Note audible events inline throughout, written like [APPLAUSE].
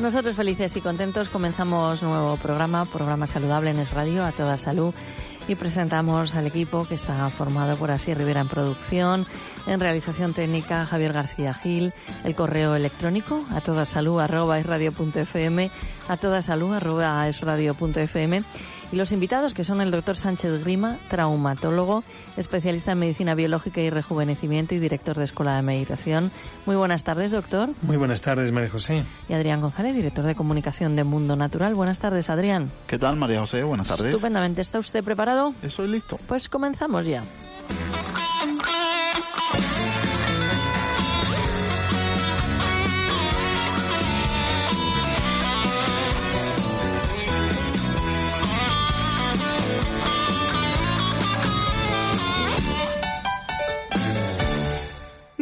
Nosotros felices y contentos comenzamos nuevo programa, programa saludable en Es Radio, a toda salud. Y presentamos al equipo que está formado por Así Rivera en producción, en realización técnica Javier García Gil, el correo electrónico a toda salud arroba es a toda salud arroba es y los invitados, que son el doctor Sánchez Grima, traumatólogo, especialista en medicina biológica y rejuvenecimiento y director de Escuela de Meditación. Muy buenas tardes, doctor. Muy buenas tardes, María José. Y Adrián González, director de comunicación de Mundo Natural. Buenas tardes, Adrián. ¿Qué tal, María José? Buenas tardes. Estupendamente. ¿Está usted preparado? Estoy listo. Pues comenzamos ya.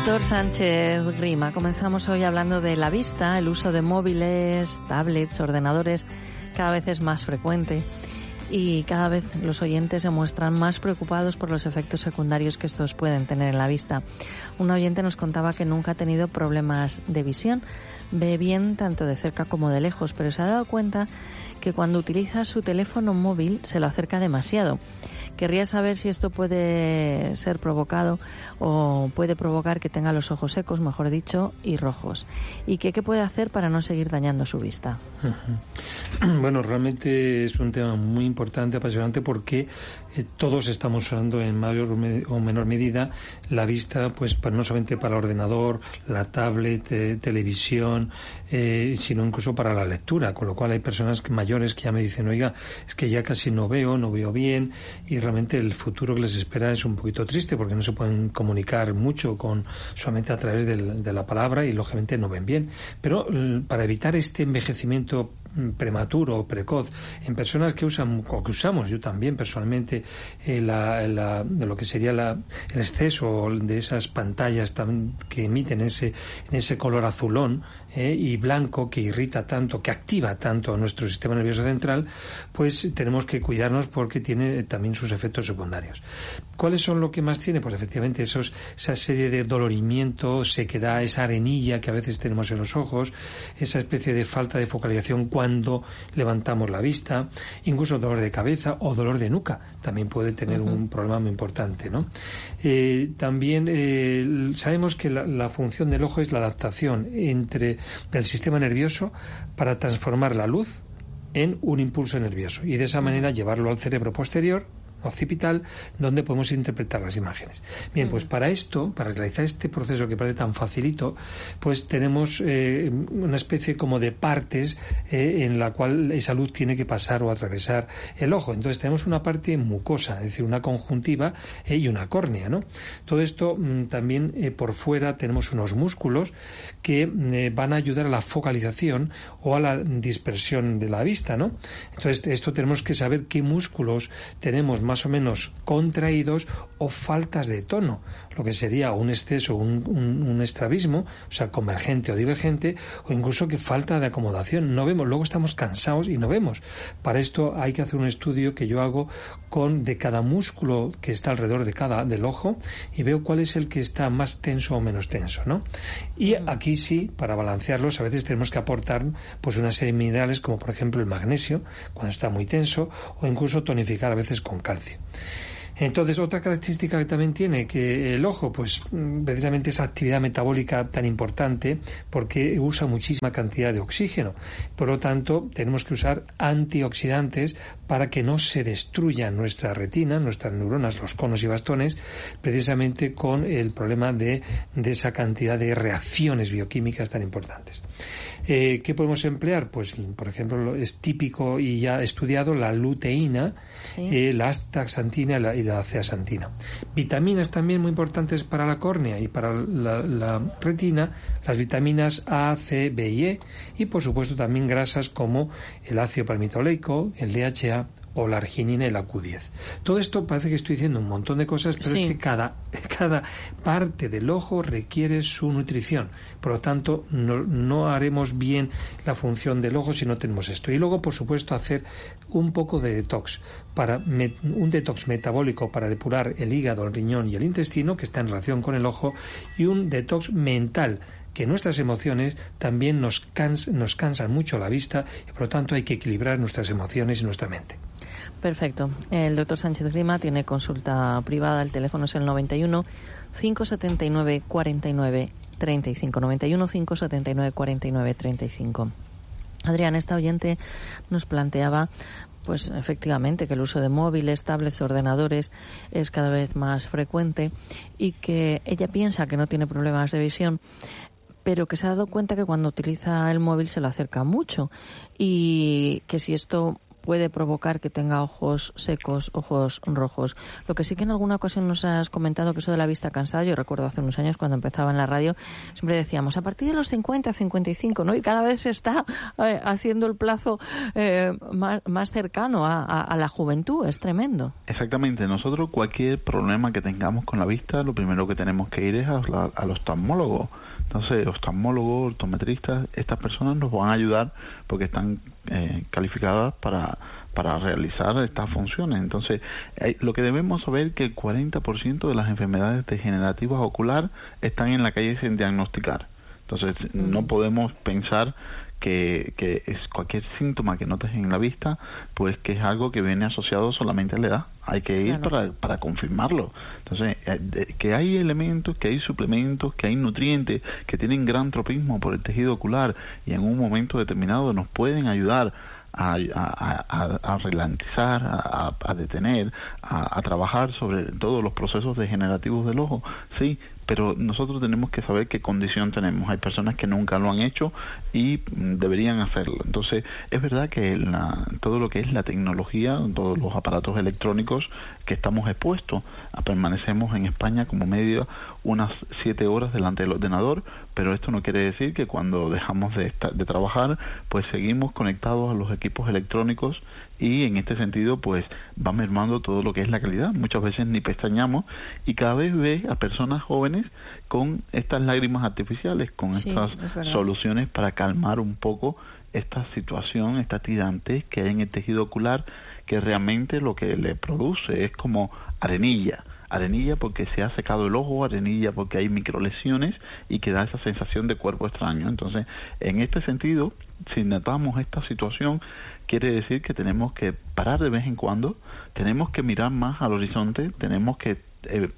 Doctor Sánchez Grima, comenzamos hoy hablando de la vista, el uso de móviles, tablets, ordenadores cada vez es más frecuente y cada vez los oyentes se muestran más preocupados por los efectos secundarios que estos pueden tener en la vista. Un oyente nos contaba que nunca ha tenido problemas de visión, ve bien tanto de cerca como de lejos, pero se ha dado cuenta que cuando utiliza su teléfono móvil se lo acerca demasiado Querría saber si esto puede ser provocado o puede provocar que tenga los ojos secos, mejor dicho, y rojos. ¿Y qué, puede hacer para no seguir dañando su vista? [CLEARS THROAT] Bueno, realmente es un tema muy importante, apasionante, porque eh, todos estamos usando en mayor o menor medida la vista, pues no solamente para el ordenador, la tablet, eh, televisión, eh, sino incluso para la lectura. Con lo cual hay personas mayores que ya me dicen, oiga, es que ya casi no veo, no veo bien, y el futuro que les espera es un poquito triste porque no se pueden comunicar mucho con solamente a través de la palabra y lógicamente no ven bien. Pero para evitar este envejecimiento prematuro o precoz en personas que usan o que usamos yo también personalmente eh, de lo que sería el exceso de esas pantallas que emiten ese, ese color azulón eh, y blanco que irrita tanto, que activa tanto a nuestro sistema nervioso central, pues tenemos que cuidarnos porque tiene también sus efectos secundarios. ¿Cuáles son lo que más tiene? Pues efectivamente esos, esa serie de dolorimiento, sequedad, esa arenilla que a veces tenemos en los ojos, esa especie de falta de focalización cuando levantamos la vista, incluso dolor de cabeza o dolor de nuca, también puede tener un problema muy importante. ¿no? Eh, también eh, sabemos que la, la función del ojo es la adaptación entre del sistema nervioso para transformar la luz en un impulso nervioso y de esa manera llevarlo al cerebro posterior occipital donde podemos interpretar las imágenes. Bien, pues para esto, para realizar este proceso que parece tan facilito, pues tenemos eh, una especie como de partes eh, en la cual esa luz tiene que pasar o atravesar el ojo. Entonces tenemos una parte mucosa, es decir, una conjuntiva eh, y una córnea, ¿no? Todo esto mm, también por fuera tenemos unos músculos que van a ayudar a la focalización o a la dispersión de la vista, ¿no? Entonces esto tenemos que saber qué músculos tenemos más o menos contraídos o faltas de tono, lo que sería un exceso, un, un, estrabismo, o sea, convergente o divergente, o incluso que falta de acomodación. No vemos, luego estamos cansados y no vemos. Para esto hay que hacer un estudio que yo hago con de cada músculo que está alrededor de cada del ojo y veo cuál es el que está más tenso o menos tenso, ¿no? Y aquí sí, para balancearlos, a veces tenemos que aportar pues una serie de minerales como por ejemplo el magnesio cuando está muy tenso o incluso tonificar a veces con calcio. tarde. Entonces, otra característica que también tiene que el ojo, pues mm, precisamente esa actividad metabólica tan importante porque usa muchísima cantidad de oxígeno. Por lo tanto, tenemos que usar antioxidantes para que no se destruya nuestra retina, nuestras neuronas, los conos y bastones, precisamente con el problema de, de esa cantidad de reacciones bioquímicas tan importantes. Eh, ¿Qué podemos emplear? Pues, por ejemplo, es típico y ya estudiado la luteína, eh, la astaxantina y la, ceasantina. Vitaminas también muy importantes para la córnea y para la, retina, las vitaminas A, C, B y E, y por supuesto también grasas como el ácido palmitoleico, el DHA o la arginina y la Q10. Todo esto parece que estoy diciendo un montón de cosas, pero es que cada, [LAUGHS] cada parte del ojo requiere su nutrición. Por lo tanto, no, no, haremos bien la función del ojo si no tenemos esto. Y luego, por supuesto, hacer un poco de detox, para un detox metabólico para depurar el hígado, el riñón y el intestino, que está en relación con el ojo, y un detox mental que nuestras emociones también nos, nos cansan mucho la vista y por lo tanto hay que equilibrar nuestras emociones y nuestra mente. Perfecto. El doctor Sánchez Grima tiene consulta privada. El teléfono es el 91 579 49 35. 91 579 49 35. Adrián, esta oyente nos planteaba, pues efectivamente, que el uso de móviles, tablets, ordenadores es cada vez más frecuente y que ella piensa que no tiene problemas de visión, pero que se ha dado cuenta que cuando utiliza el móvil se lo acerca mucho y que si esto puede provocar que tenga ojos secos, ojos rojos. Lo que sí que en alguna ocasión nos has comentado que eso de la vista cansada, yo recuerdo hace unos años cuando empezaba en la radio, siempre decíamos a partir de los 50, 55, ¿no? Y cada vez se está eh, haciendo el plazo eh, más, cercano a, la juventud, es tremendo. Exactamente, nosotros cualquier problema que tengamos con la vista, lo primero que tenemos que ir es al oftalmólogo entonces, oftalmólogos, ortometristas, estas personas nos van a ayudar porque están eh, calificadas para, para realizar estas funciones. Entonces, lo que debemos saber es que el 40% de las enfermedades degenerativas ocular están en la calle sin diagnosticar. Entonces, no podemos pensar que, que es cualquier síntoma que notes en la vista, pues que es algo que viene asociado solamente a la edad. Hay que ir para, para confirmarlo. Entonces, eh, que hay elementos, que hay suplementos, que hay nutrientes que tienen gran tropismo por el tejido ocular y en un momento determinado nos pueden ayudar a, a, a, ralentizar, a, detener, a, trabajar sobre todos los procesos degenerativos del ojo, sí, pero nosotros tenemos que saber qué condición tenemos. Hay personas que nunca lo han hecho y mm, deberían hacerlo. Entonces, es verdad que todo lo que es la tecnología, todos los aparatos electrónicos que estamos expuestos, permanecemos en España como medio unas siete horas delante del ordenador, pero esto no quiere decir que cuando dejamos de, de trabajar, pues seguimos conectados a los equipos electrónicos y en este sentido pues va mermando todo lo que es la calidad. Muchas veces ni pestañamos y cada vez ve a personas jóvenes con estas lágrimas artificiales, con estas soluciones para calmar un poco esta situación, esta tirante que hay en el tejido ocular que realmente lo que le produce es como arenilla arenilla porque se ha secado el ojo, arenilla porque hay microlesiones y que da esa sensación de cuerpo extraño. Entonces, en este sentido, si notamos esta situación, quiere decir que tenemos que parar de vez en cuando, tenemos que mirar más al horizonte, tenemos que eh,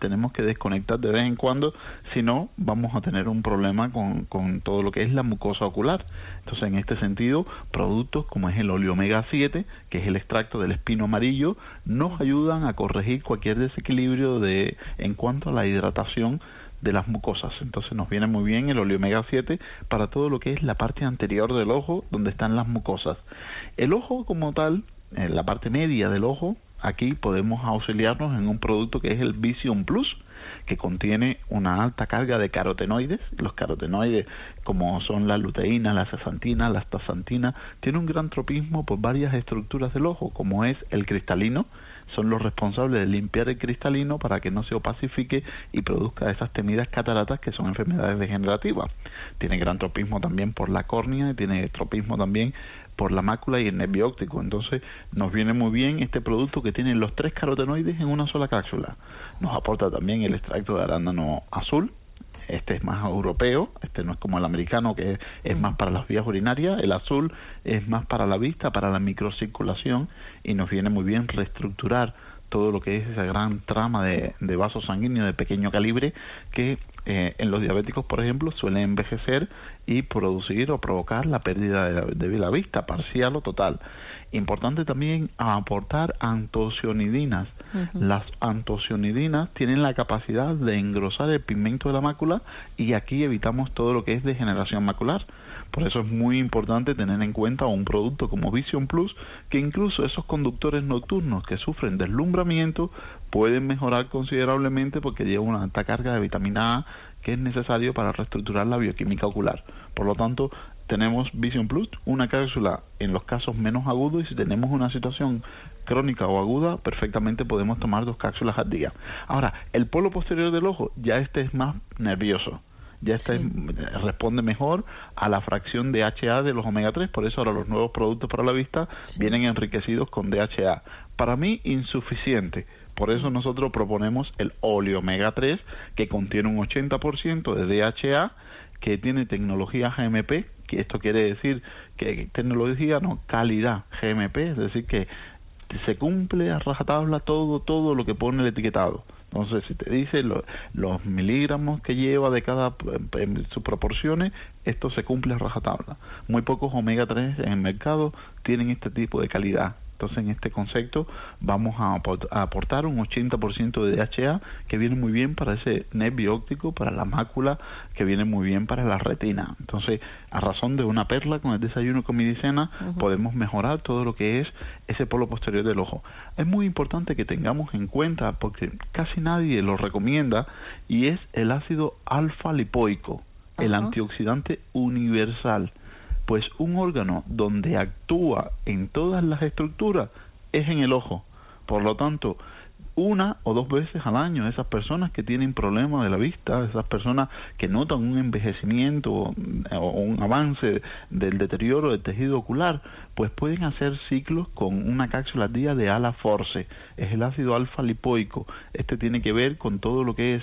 tenemos que desconectar de vez en cuando, si no vamos a tener un problema con, con todo lo que es la mucosa ocular. Entonces, en este sentido, productos como es el óleo omega 7, que es el extracto del espino amarillo, nos ayudan a corregir cualquier desequilibrio de en cuanto a la hidratación de las mucosas. Entonces nos viene muy bien el óleo omega 7 para todo lo que es la parte anterior del ojo, donde están las mucosas. El ojo como tal, en la parte media del ojo, aquí podemos auxiliarnos en un producto que es el Vision Plus, que contiene una alta carga de carotenoides. Los carotenoides, como son la luteína, la cesantina, la astaxantina, tienen un gran tropismo por varias estructuras del ojo, como es el cristalino, son los responsables de limpiar el cristalino para que no se opacifique y produzca esas temidas cataratas que son enfermedades degenerativas. Tiene gran tropismo también por la córnea y tiene tropismo también por la mácula y el nervio. Entonces nos viene muy bien este producto que tiene los tres carotenoides en una sola cápsula. Nos aporta también el extracto de arándano azul, este es más europeo, este no es como el americano que es, más para las vías urinarias, el azul es más para la vista, para la microcirculación y nos viene muy bien reestructurar todo lo que es esa gran trama de, de vasos sanguíneos de pequeño calibre que eh, en los diabéticos, por ejemplo, suelen envejecer y producir o provocar la pérdida de la, vista parcial o total. Importante también aportar antocianidinas. Las antocianidinas tienen la capacidad de engrosar el pigmento de la mácula y aquí evitamos todo lo que es degeneración macular. Por eso es muy importante tener en cuenta un producto como Vision Plus, que incluso esos conductores nocturnos que sufren deslumbramiento pueden mejorar considerablemente porque lleva una alta carga de vitamina A que es necesario para reestructurar la bioquímica ocular. Por lo tanto, tenemos Vision Plus, una cápsula en los casos menos agudos y si tenemos una situación crónica o aguda, perfectamente podemos tomar dos cápsulas al día. Ahora, el polo posterior del ojo, ya este es más nervioso ya está, responde mejor a la fracción de DHA de los omega 3, por eso ahora los nuevos productos para la vista vienen enriquecidos con DHA. Para mí insuficiente, por eso nosotros proponemos el óleo omega 3 que contiene un 80% de DHA que tiene tecnología GMP, que esto quiere decir que tecnología no calidad GMP, es decir que se cumple a rajatabla todo todo lo que pone el etiquetado. Entonces, si te dice los miligramos que lleva de cada en sus proporciones, esto se cumple a rajatabla. Muy pocos omega 3 en el mercado tienen este tipo de calidad. Entonces, en este concepto vamos a aportar un 80% de DHA que viene muy bien para ese nervio óptico, para la mácula, que viene muy bien para la retina. Entonces, a razón de una perla con el desayuno con medicina, podemos mejorar todo lo que es ese polo posterior del ojo. Es muy importante que tengamos en cuenta, porque casi nadie lo recomienda, y es el ácido alfa lipoico, el antioxidante universal pues un órgano donde actúa en todas las estructuras es en el ojo. Por lo tanto, una o dos veces al año esas personas que tienen problemas de la vista, esas personas que notan un envejecimiento o un avance del deterioro del tejido ocular, pues pueden hacer ciclos con una cápsula día de ala force, es el ácido alfa lipoico. Este tiene que ver con todo lo que es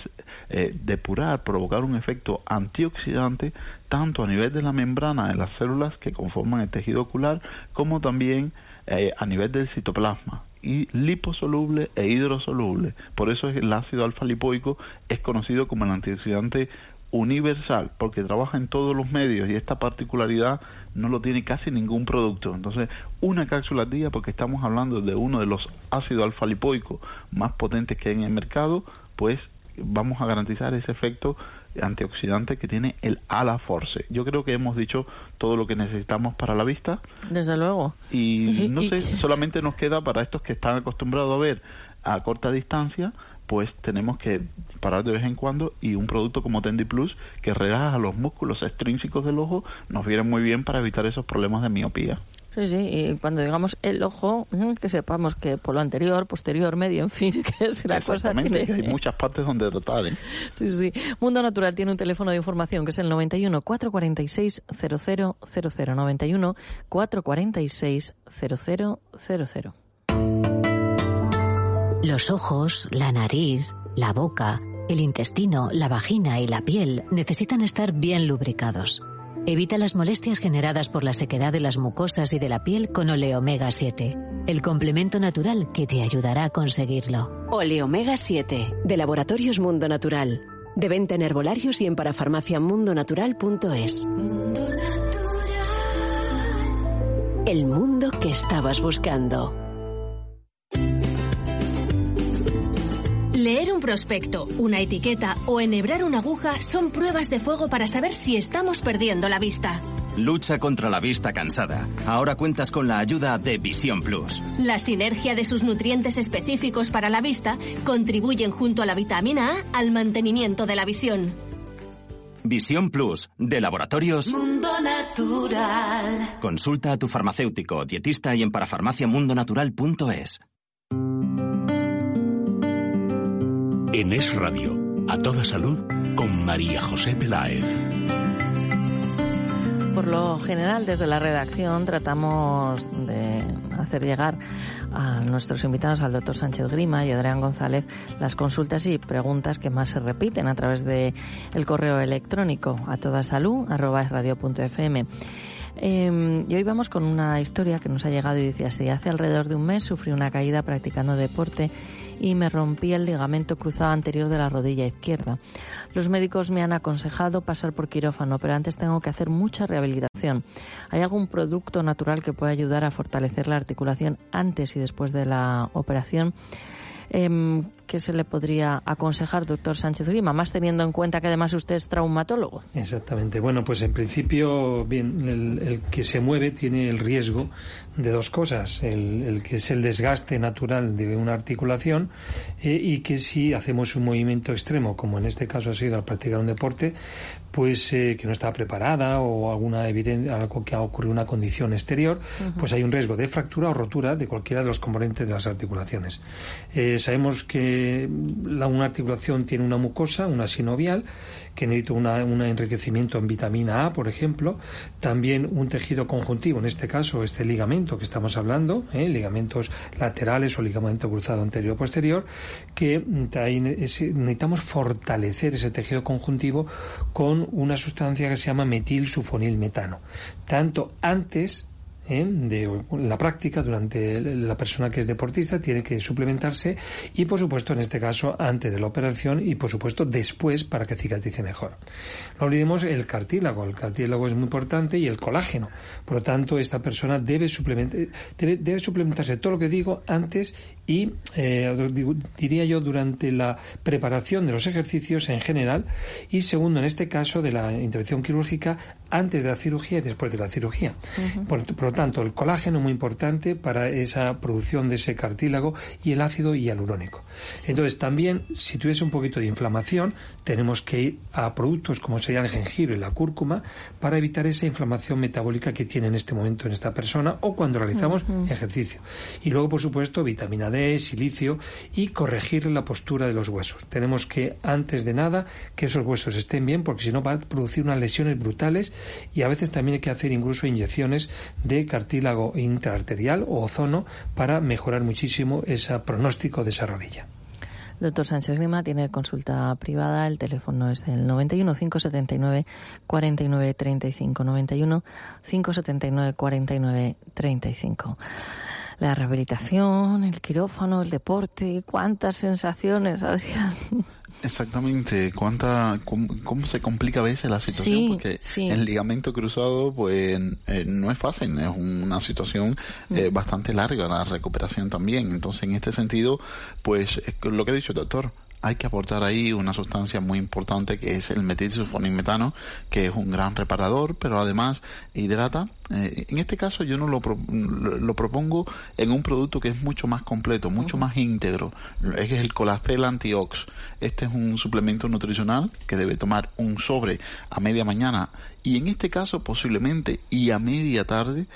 eh, depurar, provocar un efecto antioxidante tanto a nivel de la membrana de las células que conforman el tejido ocular como también eh, a nivel del citoplasma y liposoluble e hidrosoluble. Por eso el ácido alfa lipoico es conocido como el antioxidante universal, porque trabaja en todos los medios y esta particularidad no lo tiene casi ningún producto. Entonces, una cápsula al día, porque estamos hablando de uno de los ácidos alfa lipoicos más potentes que hay en el mercado, pues vamos a garantizar ese efecto antioxidante que tiene el Ala Force. Yo creo que hemos dicho todo lo que necesitamos para la vista. Desde luego. Y no sé, solamente nos queda para estos que están acostumbrados a ver a corta distancia, pues tenemos que parar de vez en cuando y un producto como Tendi Plus que relaja los músculos extrínsecos del ojo nos viene muy bien para evitar esos problemas de miopía. Sí, sí, y cuando digamos el ojo, que sepamos que por lo anterior, posterior, medio, en fin, [LAUGHS] que es la cosa que... hay muchas partes donde tratar. ¿eh? Sí, sí. Mundo Natural tiene un teléfono de información que es el 91 446 0000 91 446 0000. Los ojos, la nariz, la boca, el intestino, la vagina y la piel necesitan estar bien lubricados. Evita las molestias generadas por la sequedad de las mucosas y de la piel con Oleomega 7, el complemento natural que te ayudará a conseguirlo. Oleomega 7, de Laboratorios Mundo Natural. De venta en herbolarios y en parafarmaciamundonatural.es. El mundo que estabas buscando. Prospecto, una etiqueta o enhebrar una aguja son pruebas de fuego para saber si estamos perdiendo la vista. Lucha contra la vista cansada. Ahora cuentas con la ayuda de Visión Plus. La sinergia de sus nutrientes específicos para la vista contribuyen junto a la vitamina A al mantenimiento de la visión. Visión Plus, de Laboratorios Mundo Natural. Consulta a tu farmacéutico, dietista y en parafarmaciamundonatural.es. En Es Radio, a toda salud, con María José Peláez. Por lo general, desde la redacción tratamos de hacer llegar a nuestros invitados, al doctor Sánchez Grima y Adrián González, las consultas y preguntas que más se repiten a través de el correo electrónico a toda salud. Eh, y hoy vamos con una historia que nos ha llegado y dice así, hace alrededor de un mes sufrí una caída practicando deporte y me rompí el ligamento cruzado anterior de la rodilla izquierda. Los médicos me han aconsejado pasar por quirófano, pero antes tengo que hacer mucha rehabilitación. ¿Hay algún producto natural que pueda ayudar a fortalecer la articulación antes y después de la operación? Eh, ¿Qué se le podría aconsejar, doctor Sánchez Grima, más teniendo en cuenta que además usted es traumatólogo? Exactamente. Bueno, pues en principio, bien, el, que se mueve tiene el riesgo de dos cosas. El, que es el desgaste natural de una articulación eh, y que si hacemos un movimiento extremo, como en este caso ha sido al practicar un deporte, pues eh, que no está preparada o alguna evidencia, algo que ha ocurrido una condición exterior, pues hay un riesgo de fractura o rotura de cualquiera de los componentes de las articulaciones. Eh, sabemos que la, una articulación tiene una mucosa, una sinovial, que necesita un enriquecimiento en vitamina A, por ejemplo, también un tejido conjuntivo, en este caso este ligamento que estamos hablando, ¿eh? ligamentos laterales o ligamento cruzado anterior-posterior, que necesitamos fortalecer ese tejido conjuntivo con una sustancia que se llama metilsulfonilmetano, tanto antes de la práctica durante la persona que es deportista tiene que suplementarse y por supuesto en este caso antes de la operación y por supuesto después para que cicatrice mejor. No olvidemos el cartílago, el cartílago es muy importante y el colágeno. Por lo tanto, esta persona debe, debe, suplementarse todo lo que digo antes y eh, diría yo durante la preparación de los ejercicios en general y segundo en este caso de la intervención quirúrgica antes de la cirugía y después de la cirugía. por, lo tanto, el colágeno es muy importante para esa producción de ese cartílago y el ácido hialurónico. Entonces, también, si tuviese un poquito de inflamación, tenemos que ir a productos como sería el jengibre y la cúrcuma para evitar esa inflamación metabólica que tiene en este momento en esta persona o cuando realizamos ejercicio. Y luego, por supuesto, vitamina D, silicio y corregir la postura de los huesos. Tenemos que, antes de nada, que esos huesos estén bien porque si no va a producir unas lesiones brutales y a veces también hay que hacer incluso inyecciones de cartílago intraarterial o ozono para mejorar muchísimo ese pronóstico de esa rodilla. Doctor Sánchez Grima tiene consulta privada, el teléfono es el 91 579 49 35 91 579 49 35 la rehabilitación, el quirófano, el deporte, cuántas sensaciones, Adrián. Exactamente, cuánta, cómo, se complica a veces la situación, porque el ligamento cruzado, pues, eh, no es fácil, es una situación mm. eh, bastante larga la recuperación también. Entonces, en este sentido, pues, lo que ha dicho el doctor, hay que aportar ahí una sustancia muy importante que es el metilsulfonilmetano, que es un gran reparador, pero además hidrata. Eh, en este caso yo no lo, lo, propongo en un producto que es mucho más completo, mucho más íntegro, es el Colacel Antiox. Este es un suplemento nutricional que debe tomar un sobre a media mañana y en este caso posiblemente y a media tarde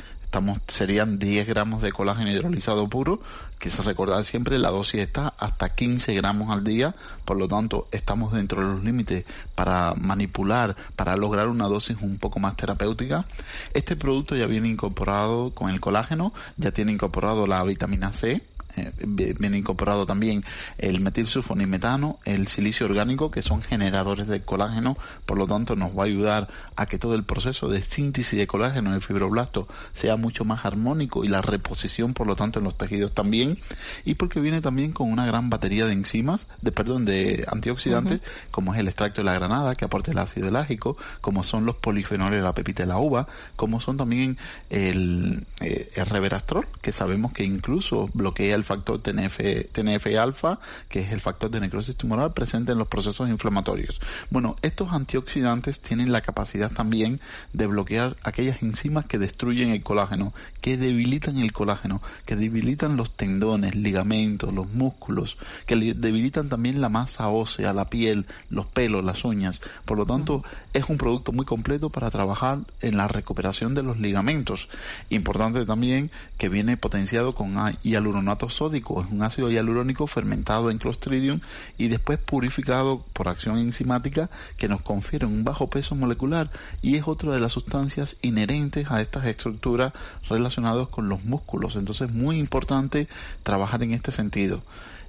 serían 10 gramos de colágeno hidrolizado puro, que se recordar siempre la dosis está hasta 15 gramos al día, por lo tanto estamos dentro de los límites para manipular, para lograr una dosis un poco más terapéutica. Este producto ya viene incorporado con el colágeno, ya tiene incorporado la vitamina C, eh, viene incorporado también el metilsulfonimetano, el silicio orgánico, que son generadores de colágeno, por lo tanto nos va a ayudar a que todo el proceso de síntesis de colágeno en el fibroblasto sea mucho más armónico y la reposición, por lo tanto, en los tejidos también, y porque viene también con una gran batería de enzimas, de perdón, de antioxidantes, como es el extracto de la granada, que aporta el ácido elágico, como son los polifenoles de la pepita de la uva, como son también el, eh, el reverastrol, que sabemos que incluso bloquea el factor TNF, TNF alfa, que es el factor de necrosis tumoral presente en los procesos inflamatorios. Bueno, estos antioxidantes tienen la capacidad también de bloquear aquellas enzimas que destruyen el colágeno, que debilitan el colágeno, que debilitan los tendones, ligamentos, los músculos, que debilitan también la masa ósea, la piel, los pelos, las uñas. Por lo tanto, es un producto muy completo para trabajar en la recuperación de los ligamentos. Importante también que viene potenciado con hialuronato sódico, es un ácido hialurónico fermentado en Clostridium y después purificado por acción enzimática que nos confiere un bajo peso molecular y es otra de las sustancias inherentes a estas estructuras relacionadas con los músculos. Entonces es muy importante trabajar en este sentido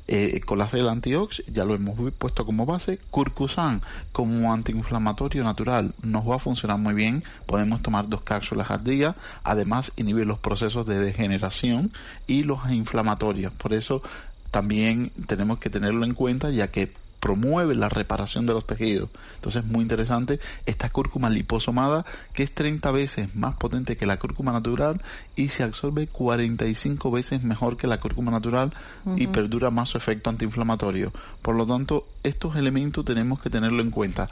eh, del Antiox, ya lo hemos puesto como base, Curcusan como antiinflamatorio natural nos va a funcionar muy bien, podemos tomar dos cápsulas al día, además inhibir los procesos de degeneración y los inflamatorios, por eso también tenemos que tenerlo en cuenta ya que promueve la reparación de los tejidos. Entonces es muy interesante esta cúrcuma liposomada que es 30 veces más potente que la cúrcuma natural y se absorbe 45 veces mejor que la cúrcuma natural y perdura más su efecto antiinflamatorio. Por lo tanto, estos elementos tenemos que tenerlo en cuenta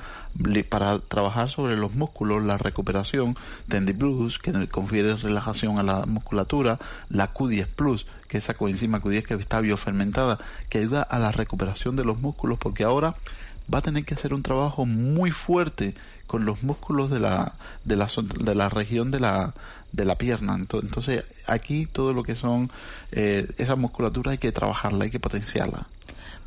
para trabajar sobre los músculos, la recuperación, Tendy Plus, que confiere relajación a la musculatura, la Q10 Plus, que esa coenzima Q10 que está biofermentada, que ayuda a la recuperación de los músculos, porque ahora va a tener que hacer un trabajo muy fuerte con los músculos de la, de la, de la región de la, de la pierna. Entonces, aquí todo lo que son eh, esa musculatura hay que trabajarla, hay que potenciarla.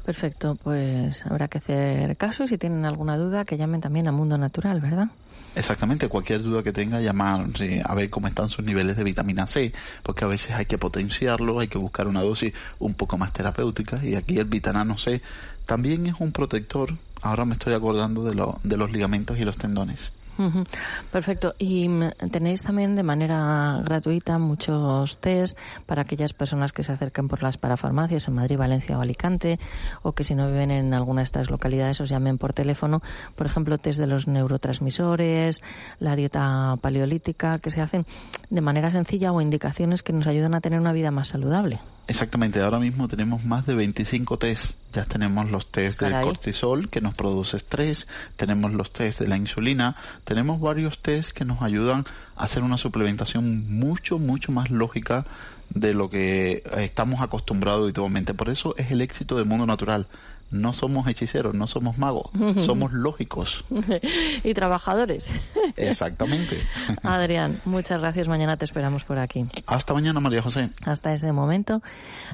Perfecto, pues habrá que hacer caso y si tienen alguna duda que llamen también a Mundo Natural, ¿verdad? Exactamente, cualquier duda que tenga, llamar a ver cómo están sus niveles de vitamina C, porque a veces hay que potenciarlo, hay que buscar una dosis un poco más terapéutica y aquí el vitamina C también es un protector, ahora me estoy acordando de, lo, de los ligamentos y los tendones. Perfecto. Y mm, tenéis también de manera gratuita muchos test para aquellas personas que se acerquen por las parafarmacias en Madrid, Valencia o Alicante, o que si no viven en alguna de estas localidades os llamen por teléfono. Por ejemplo, test de los neurotransmisores, la dieta paleolítica, que se hacen de manera sencilla o indicaciones que nos ayudan a tener una vida más saludable. Exactamente, ahora mismo tenemos más de 25 test. Ya tenemos los test del cortisol que nos produce estrés, tenemos los test de la insulina, tenemos varios test que nos ayudan a hacer una suplementación mucho, mucho más lógica de lo que estamos acostumbrados habitualmente. Por eso es el éxito del mundo natural no somos hechiceros, no somos magos, somos lógicos. [LAUGHS] y trabajadores. Exactamente. [LAUGHS] Adrián, muchas gracias. Mañana te esperamos por aquí. Hasta mañana, María José. Hasta ese momento,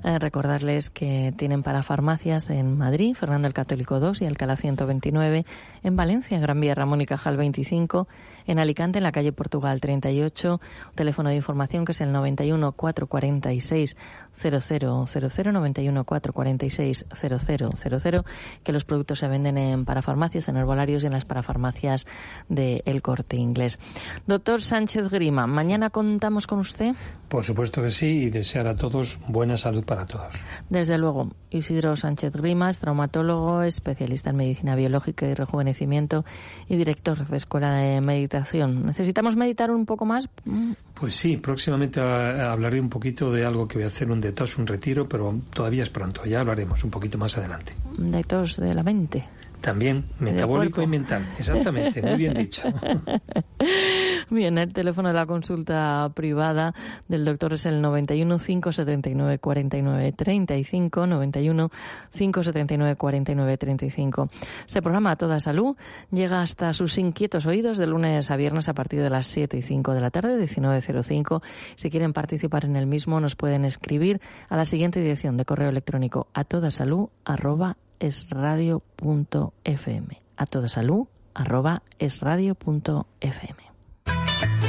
eh, recordarles que tienen para farmacias en Madrid, Fernando el Católico 2 y Alcalá 129, en Valencia, Gran Vía Ramón y Cajal 25, en Alicante, en la calle Portugal 38, teléfono de información que es el 91 446 0000, 91 446 0000, que los productos se venden en parafarmacias, en herbolarios y en las parafarmacias de El Corte Inglés. Doctor Sánchez Grima, ¿mañana contamos con usted? Por supuesto que sí, y desear a todos buena salud para todos. Desde luego, Isidro Sánchez Grima es traumatólogo, especialista en medicina biológica y rejuvenecimiento y director de Escuela de Meditación. ¿Necesitamos meditar un poco más? Pues sí, próximamente hablaré un poquito de algo que voy a hacer un detox, un retiro, pero todavía es pronto, ya hablaremos un poquito más adelante. Un detox de la mente. También, metabólico y mental, exactamente, muy bien dicho. [LAUGHS] Bien, el teléfono de la consulta privada del doctor es el 91 579 49 35, 91 579 49 35. Este programa a toda salud llega hasta sus inquietos oídos de lunes a viernes a partir de las 7 y 5 de la tarde, 19.05. Si quieren participar en el mismo, nos pueden escribir a la siguiente dirección de correo electrónico a toda arroba esradio.fm. A toda salud, arroba esradio.fm.